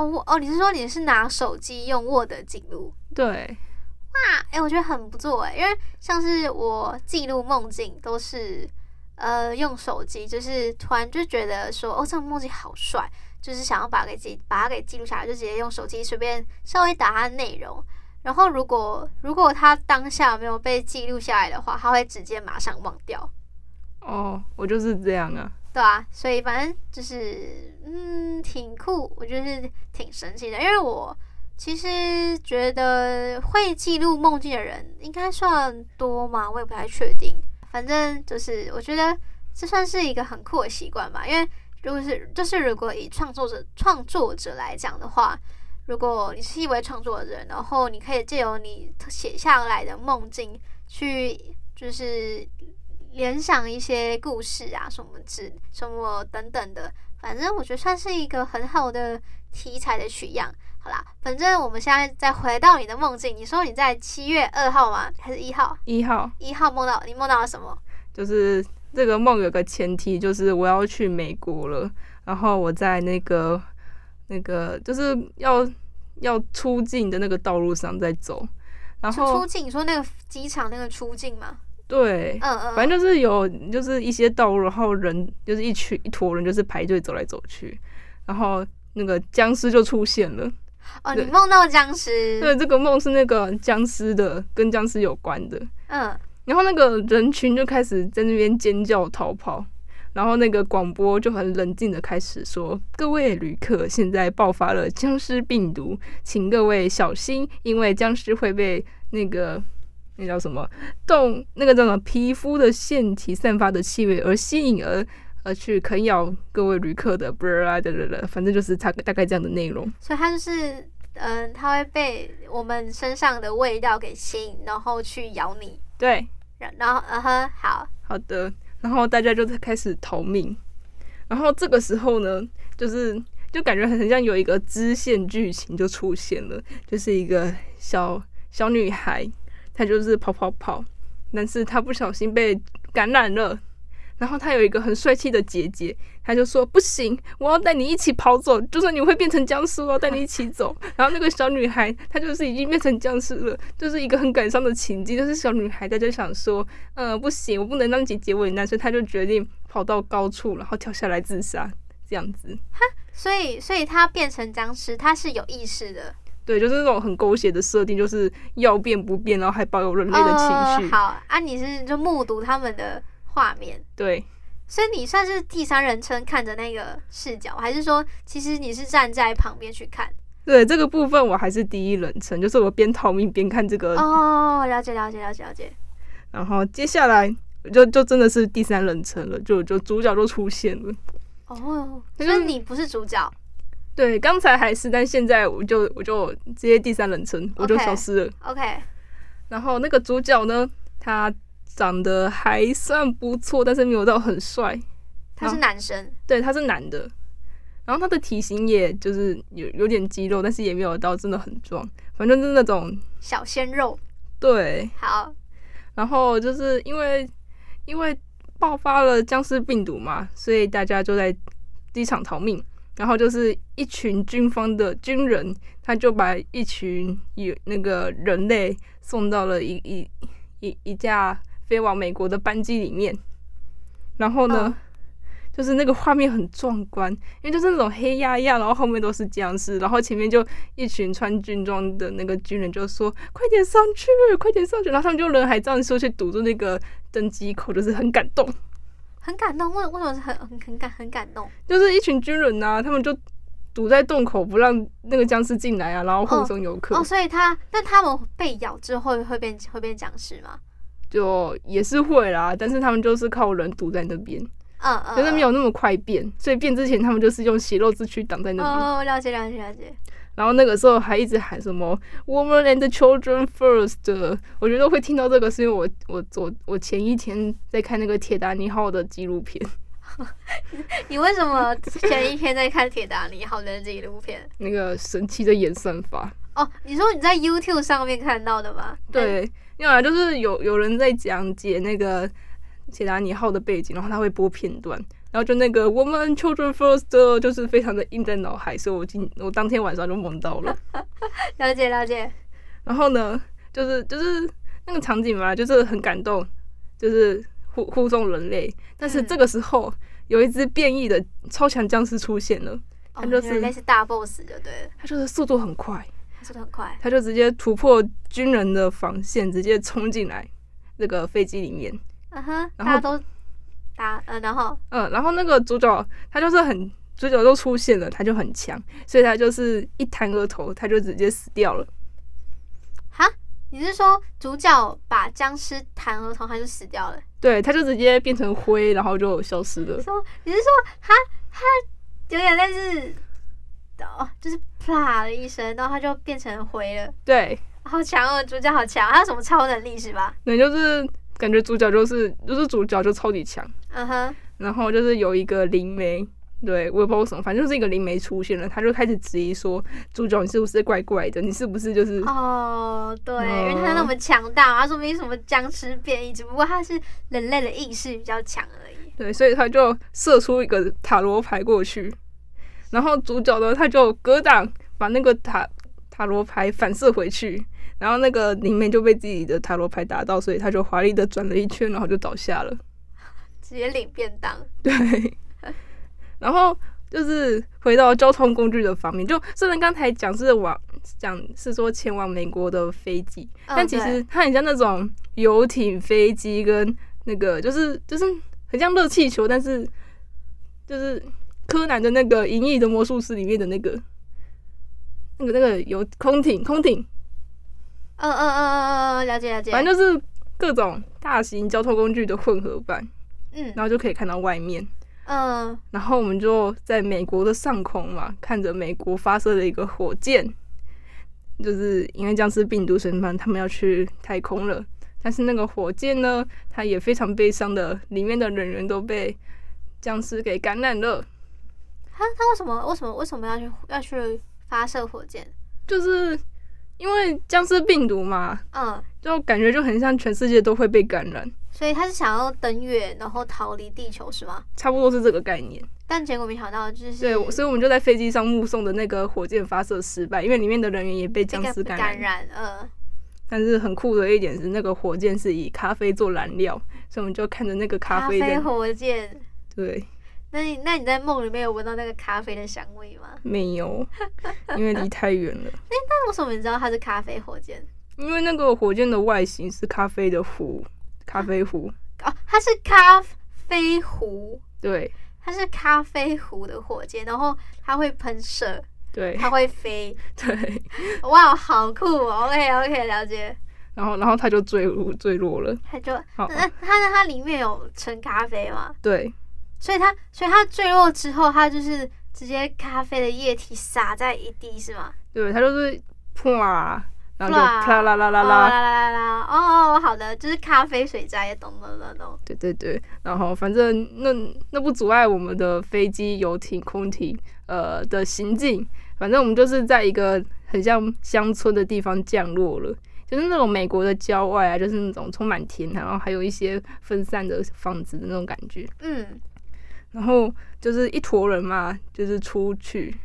哦哦，你是说你是拿手机用 Word 记录？对，哇，哎、欸，我觉得很不错哎，因为像是我记录梦境都是呃用手机，就是突然就觉得说哦，这个梦境好帅，就是想要把它给记把它给记录下来，就直接用手机随便稍微打它的内容。然后如果如果它当下没有被记录下来的话，它会直接马上忘掉。哦，我就是这样啊。对啊，所以反正就是嗯，挺酷，我觉得是挺神奇的，因为我。其实觉得会记录梦境的人应该算多嘛？我也不太确定。反正就是我觉得这算是一个很酷的习惯吧。因为如果是就是如果以创作者创作者来讲的话，如果你是一位创作的人，然后你可以借由你写下来的梦境去就是联想一些故事啊什么之什么等等的。反正我觉得算是一个很好的题材的取样。好啦，反正我们现在再回到你的梦境。你说你在七月二号吗？还是一号？一号。一号梦到你梦到了什么？就是这个梦有个前提，就是我要去美国了。然后我在那个那个就是要要出境的那个道路上在走。然后出境，你说那个机场那个出境吗？对，嗯嗯。反正就是有就是一些道路，然后人就是一群一坨人，就是排队走来走去。然后那个僵尸就出现了。哦，你梦到僵尸？对，这个梦是那个僵尸的，跟僵尸有关的。嗯，然后那个人群就开始在那边尖叫逃跑，然后那个广播就很冷静的开始说：“各位旅客，现在爆发了僵尸病毒，请各位小心，因为僵尸会被那个那叫什么动那个叫什么皮肤的腺体散发的气味而吸引而。”而去啃咬各位旅客的，不啦的的，反正就是大大概这样的内容。所以它就是，嗯，它会被我们身上的味道给吸引，然后去咬你。对，然后，嗯哼，好好的，然后大家就开始逃命。然后这个时候呢，就是就感觉很像有一个支线剧情就出现了，就是一个小小女孩，她就是跑跑跑，但是他不小心被感染了。然后他有一个很帅气的姐姐，他就说不行，我要带你一起跑走，就算你会变成僵尸，我要带你一起走。然后那个小女孩，她就是已经变成僵尸了，就是一个很感伤的情景。就是小女孩她就想说，嗯，不行，我不能让姐姐为难，所以她就决定跑到高处，然后跳下来自杀，这样子。哈，所以，所以她变成僵尸，她是有意识的。对，就是那种很狗血的设定，就是要变不变，然后还保有人类的情绪。呃、好啊，你是就目睹他们的。画面对，所以你算是第三人称看着那个视角，还是说其实你是站在旁边去看？对，这个部分我还是第一人称，就是我边逃命边看这个。哦，了解了解了解了解。然后接下来就就真的是第三人称了，就就主角就出现了。哦，所以你不是主角？对，刚才还是，但现在我就我就直接第三人称，我就消失了。OK。然后那个主角呢，他。长得还算不错，但是没有到很帅。他是男生，对，他是男的。然后他的体型也就是有有点肌肉，但是也没有到真的很壮，反正就是那种小鲜肉。对，好。然后就是因为因为爆发了僵尸病毒嘛，所以大家就在机场逃命。然后就是一群军方的军人，他就把一群有那个人类送到了一一一一架。飞往美国的班机里面，然后呢，oh. 就是那个画面很壮观，因为就是那种黑压压，然后后面都是僵尸，然后前面就一群穿军装的那个军人就说：“快点上去，快点上去！”然后他们就人海战术去堵住那个登机口，就是很感动，很感动。为为什么是很很很感很感动？就是一群军人呐、啊，他们就堵在洞口不让那个僵尸进来啊，然后护送游客。哦、oh. oh,，所以他那他们被咬之后会变会变僵尸吗？就也是会啦，但是他们就是靠人堵在那边。嗯嗯，就是没有那么快变，所以变之前他们就是用血肉之躯挡在那边。哦，了解了解了解。然后那个时候还一直喊什么 “Woman and Children First”，我觉得会听到这个，是因为我我我我前一天在看那个铁达尼号的纪录片。你为什么前一天在看铁达尼号的纪录片？那个神奇的演算法。哦，你说你在 YouTube 上面看到的吗？对，因为就是有有人在讲解那个铁达尼号的背景，然后他会播片段。然后就那个 Woman Children First 就是非常的印在脑海，所以我今我当天晚上就梦到了。了解了解。然后呢，就是就是那个场景嘛，就是很感动，就是护护送人类。但是这个时候、嗯、有一只变异的超强僵尸出现了，它就是、哦、类似大 boss 就对了。它就是速度很快，速度很快，它就直接突破军人的防线，直接冲进来那个飞机里面。嗯哼，大家都。啊，嗯，然后，嗯，然后那个主角他就是很主角都出现了，他就很强，所以他就是一弹额头，他就直接死掉了。哈，你是说主角把僵尸弹额头，他就死掉了？对，他就直接变成灰，然后就消失了。说你是说他他有点类似哦，就是啪的一声，然后他就变成灰了。对，好强哦，主角好强，他有什么超能力是吧？对，就是。感觉主角就是就是主角就超级强，嗯哼，然后就是有一个灵媒，对，我也不知道为什么，反正就是一个灵媒出现了，他就开始质疑说，主角你是不是怪怪的？你是不是就是哦，对，因为他那么强大，他说明什么僵尸变异，只不过他是人类的意识比较强而已。对，所以他就射出一个塔罗牌过去，然后主角呢，他就格挡，把那个塔塔罗牌反射回去。然后那个灵媒就被自己的塔罗牌打到，所以他就华丽的转了一圈，然后就倒下了，直接领便当。对，然后就是回到交通工具的方面，就虽然刚才讲是往讲是说前往美国的飞机，嗯、但其实它很像那种游艇、飞机跟那个就是就是很像热气球，但是就是柯南的那个《银翼的魔术师》里面的那个那个那个有空艇，空艇。嗯嗯嗯嗯嗯，了解了解。反正就是各种大型交通工具的混合版，嗯，然后就可以看到外面，嗯，然后我们就在美国的上空嘛，看着美国发射的一个火箭，就是因为僵尸病毒身份，他们要去太空了，但是那个火箭呢，它也非常悲伤的，里面的人员都被僵尸给感染了。他他为什么为什么为什么要去要去发射火箭？就是。因为僵尸病毒嘛，嗯，就感觉就很像全世界都会被感染，所以他是想要登月，然后逃离地球，是吗？差不多是这个概念。但结果没想到就是，对，所以我们就在飞机上目送的那个火箭发射失败，因为里面的人员也被僵尸感染。感染，嗯。但是很酷的一点是，那个火箭是以咖啡做燃料，所以我们就看着那个咖啡。咖啡火箭。对。那你那你在梦里面有闻到那个咖啡的香味吗？没有，因为离太远了。哎、欸，那为什么你知道它是咖啡火箭？因为那个火箭的外形是咖啡的壶，咖啡壶。哦，它是咖啡壶。对，它是咖啡壶的火箭，然后它会喷射。对，它会飞。对，哇，好酷哦！OK OK，了解。然后，然后它就坠落坠落了。它就那它那它里面有盛咖啡吗？对。所以它，所以它坠落之后，它就是直接咖啡的液体洒在一地，是吗？对，它就是噗啊，然后就啪啦啦啦啦啦啦啦。哦，好的，就是咖啡水灾，懂了，懂了，懂。对对对，然后反正那那不阻碍我们的飞机、游艇、空艇呃的行进。反正我们就是在一个很像乡村的地方降落了，就是那种美国的郊外啊，就是那种充满田，然后还有一些分散的房子的那种感觉。嗯。然后就是一坨人嘛，就是出去。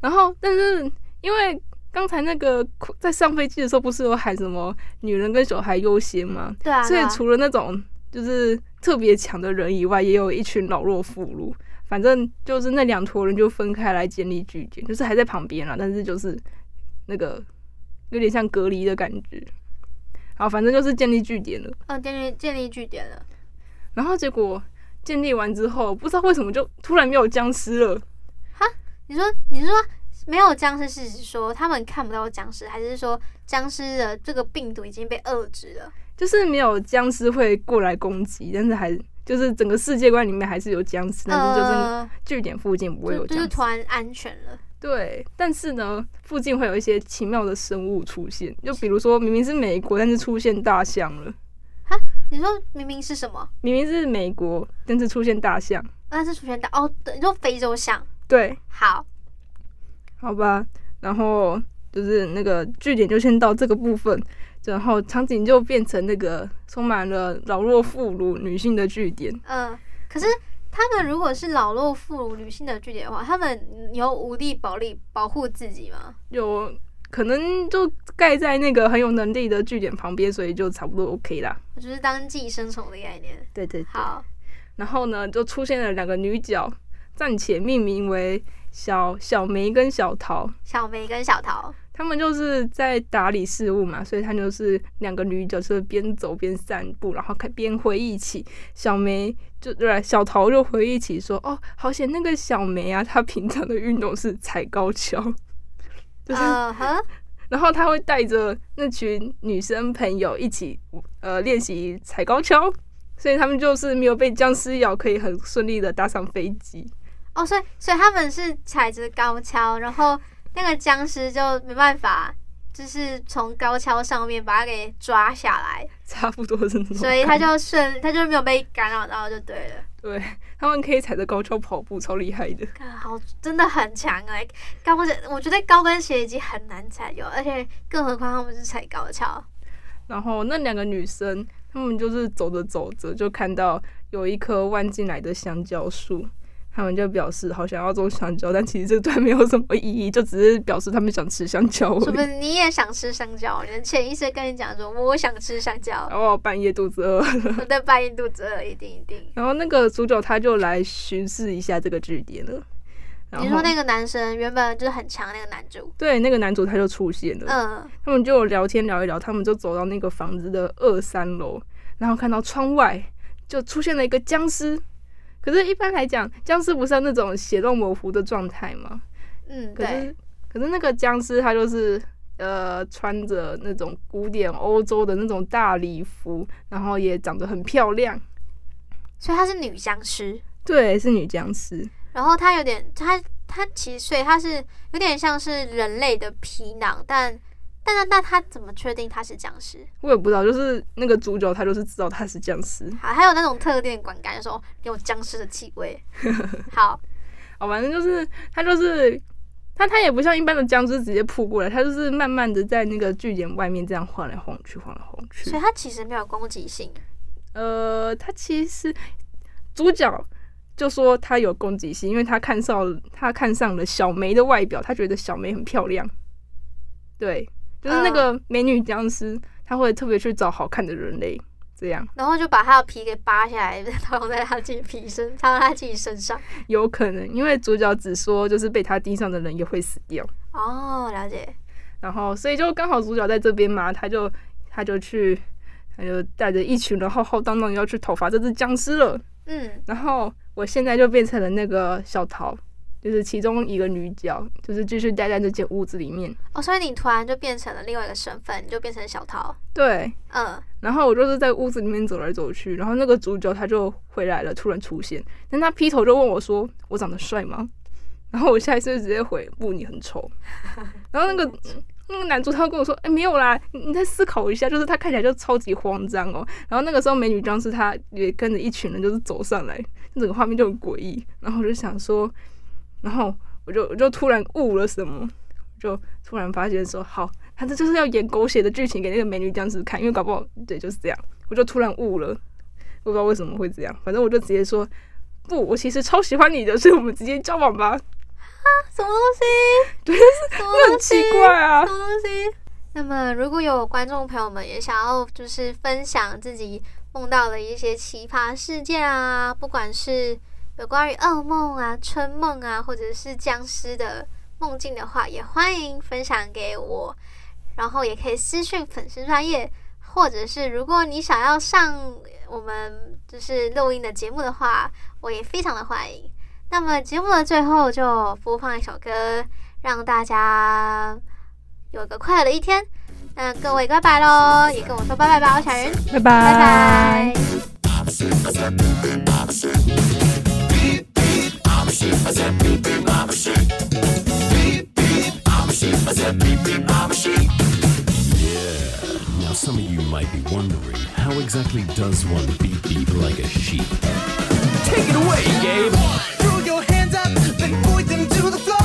然后，但是因为刚才那个在上飞机的时候，不是有喊什么“女人跟小孩优先”吗？对啊。所以除了那种就是特别强的人以外，也有一群老弱妇孺。反正就是那两坨人就分开来建立据点，就是还在旁边啦，但是就是那个有点像隔离的感觉。好，反正就是建立据点了。嗯，建立建立据点了。然后结果。建立完之后，不知道为什么就突然没有僵尸了。哈？你说你是说没有僵尸，是指说他们看不到僵尸，还是说僵尸的这个病毒已经被遏制了？就是没有僵尸会过来攻击，但是还就是整个世界观里面还是有僵尸，但是就是呃，据点附近不会有僵尸。就就是突然安全了。对，但是呢，附近会有一些奇妙的生物出现，就比如说明明是美国，但是出现大象了；你说明明是什么？明明是美国，但是出现大象。但是出现大哦，对，你说非洲象。对，好，好吧，然后就是那个据点就先到这个部分，然后场景就变成那个充满了老弱妇孺女性的据点。嗯、可是他们如果是老弱妇孺女性的据点的话，他们有武力保力保护自己吗？有可能就盖在那个很有能力的据点旁边，所以就差不多 OK 啦。我就是当寄生虫的概念。对对对。好，然后呢，就出现了两个女角，暂且命名为小小梅跟小桃。小梅跟小桃，他们就是在打理事务嘛，所以他就是两个女角，就是边走边散步，然后开边回忆起小梅就对，小桃就回忆起说，哦，好险那个小梅啊，她平常的运动是踩高跷，就是，嗯哼，然后他会带着那群女生朋友一起呃练习踩高跷，所以他们就是没有被僵尸咬，可以很顺利的搭上飞机。哦，所以所以他们是踩着高跷，然后那个僵尸就没办法，就是从高跷上面把它给抓下来，差不多是那种，所以他就顺，他就没有被干扰到，就对了。对，他们可以踩着高跷跑步，超厉害的。好，真的很强哎、欸！高跟鞋，我觉得高跟鞋已经很难踩了，而且更何况他们是踩高跷。然后那两个女生，她们就是走着走着就看到有一棵弯进来的香蕉树。他们就表示好想要种香蕉，但其实这段没有什么意义，就只是表示他们想吃香蕉。是不是你也想吃香蕉？你的潜意识跟你讲说我想吃香蕉。然后半夜肚子饿，我在半夜肚子饿，一定一定。然后那个主角他就来巡视一下这个据点了。你说那个男生原本就是很强那个男主，对，那个男主他就出现了。嗯，他们就聊天聊一聊，他们就走到那个房子的二三楼，然后看到窗外就出现了一个僵尸。可是，一般来讲，僵尸不是要那种血肉模糊的状态吗？嗯，可是对。可是那个僵尸他就是呃穿着那种古典欧洲的那种大礼服，然后也长得很漂亮，所以她是女僵尸。对，是女僵尸。然后她有点，她她其实所以她是有点像是人类的皮囊，但。但那那他怎么确定他是僵尸？我也不知道，就是那个主角他就是知道他是僵尸。好，还有那种特定观感，就说有僵尸的气味。好，好，反正就是他就是他他也不像一般的僵尸直接扑过来，他就是慢慢的在那个据点外面这样晃来晃去，晃来晃去。所以他其实没有攻击性。呃，他其实主角就说他有攻击性，因为他看上他看上了小梅的外表，他觉得小梅很漂亮。对。就是那个美女僵尸，她会特别去找好看的人类，这样，然后就把她的皮给扒下来，套在她自己皮身，套在她自己身上。有可能，因为主角只说，就是被他盯上的人也会死掉。哦，了解。然后，所以就刚好主角在这边嘛，他就他就去，他就带着一群人浩浩荡荡要去讨伐这只僵尸了。嗯，然后我现在就变成了那个小桃。就是其中一个女角，就是继续待在这间屋子里面。哦，所以你突然就变成了另外一个身份，你就变成小桃。对，嗯。然后我就是在屋子里面走来走去，然后那个主角他就回来了，突然出现。但他劈头就问我说：“我长得帅吗？” 然后我下一次就直接回：“不，你很丑。” 然后那个那个男主他跟我说：“哎、欸，没有啦，你再思考一下。”就是他看起来就超级慌张哦。然后那个时候美女僵尸他也跟着一群人就是走上来，整个画面就很诡异。然后我就想说。然后我就我就突然悟了什么，就突然发现说，好，他这就是要演狗血的剧情给那个美女僵尸看，因为搞不好对就是这样，我就突然悟了，我不知道为什么会这样，反正我就直接说，不，我其实超喜欢你的，所以我们直接交往吧。啊，什么东西？对，是很奇怪啊，什么东西？那么如果有观众朋友们也想要就是分享自己梦到的一些奇葩事件啊，不管是。有关于噩梦啊、春梦啊，或者是僵尸的梦境的话，也欢迎分享给我。然后也可以私讯粉丝专业，或者是如果你想要上我们就是录音的节目的话，我也非常的欢迎。那么节目的最后就播放一首歌，让大家有个快乐的一天。那各位拜拜喽，也跟我说拜拜吧，我小云，拜拜。拜拜。Now, some of you might be wondering, how exactly does one beep beep like a sheep? Take it away, Gabe. Throw your hands up and point them to the floor.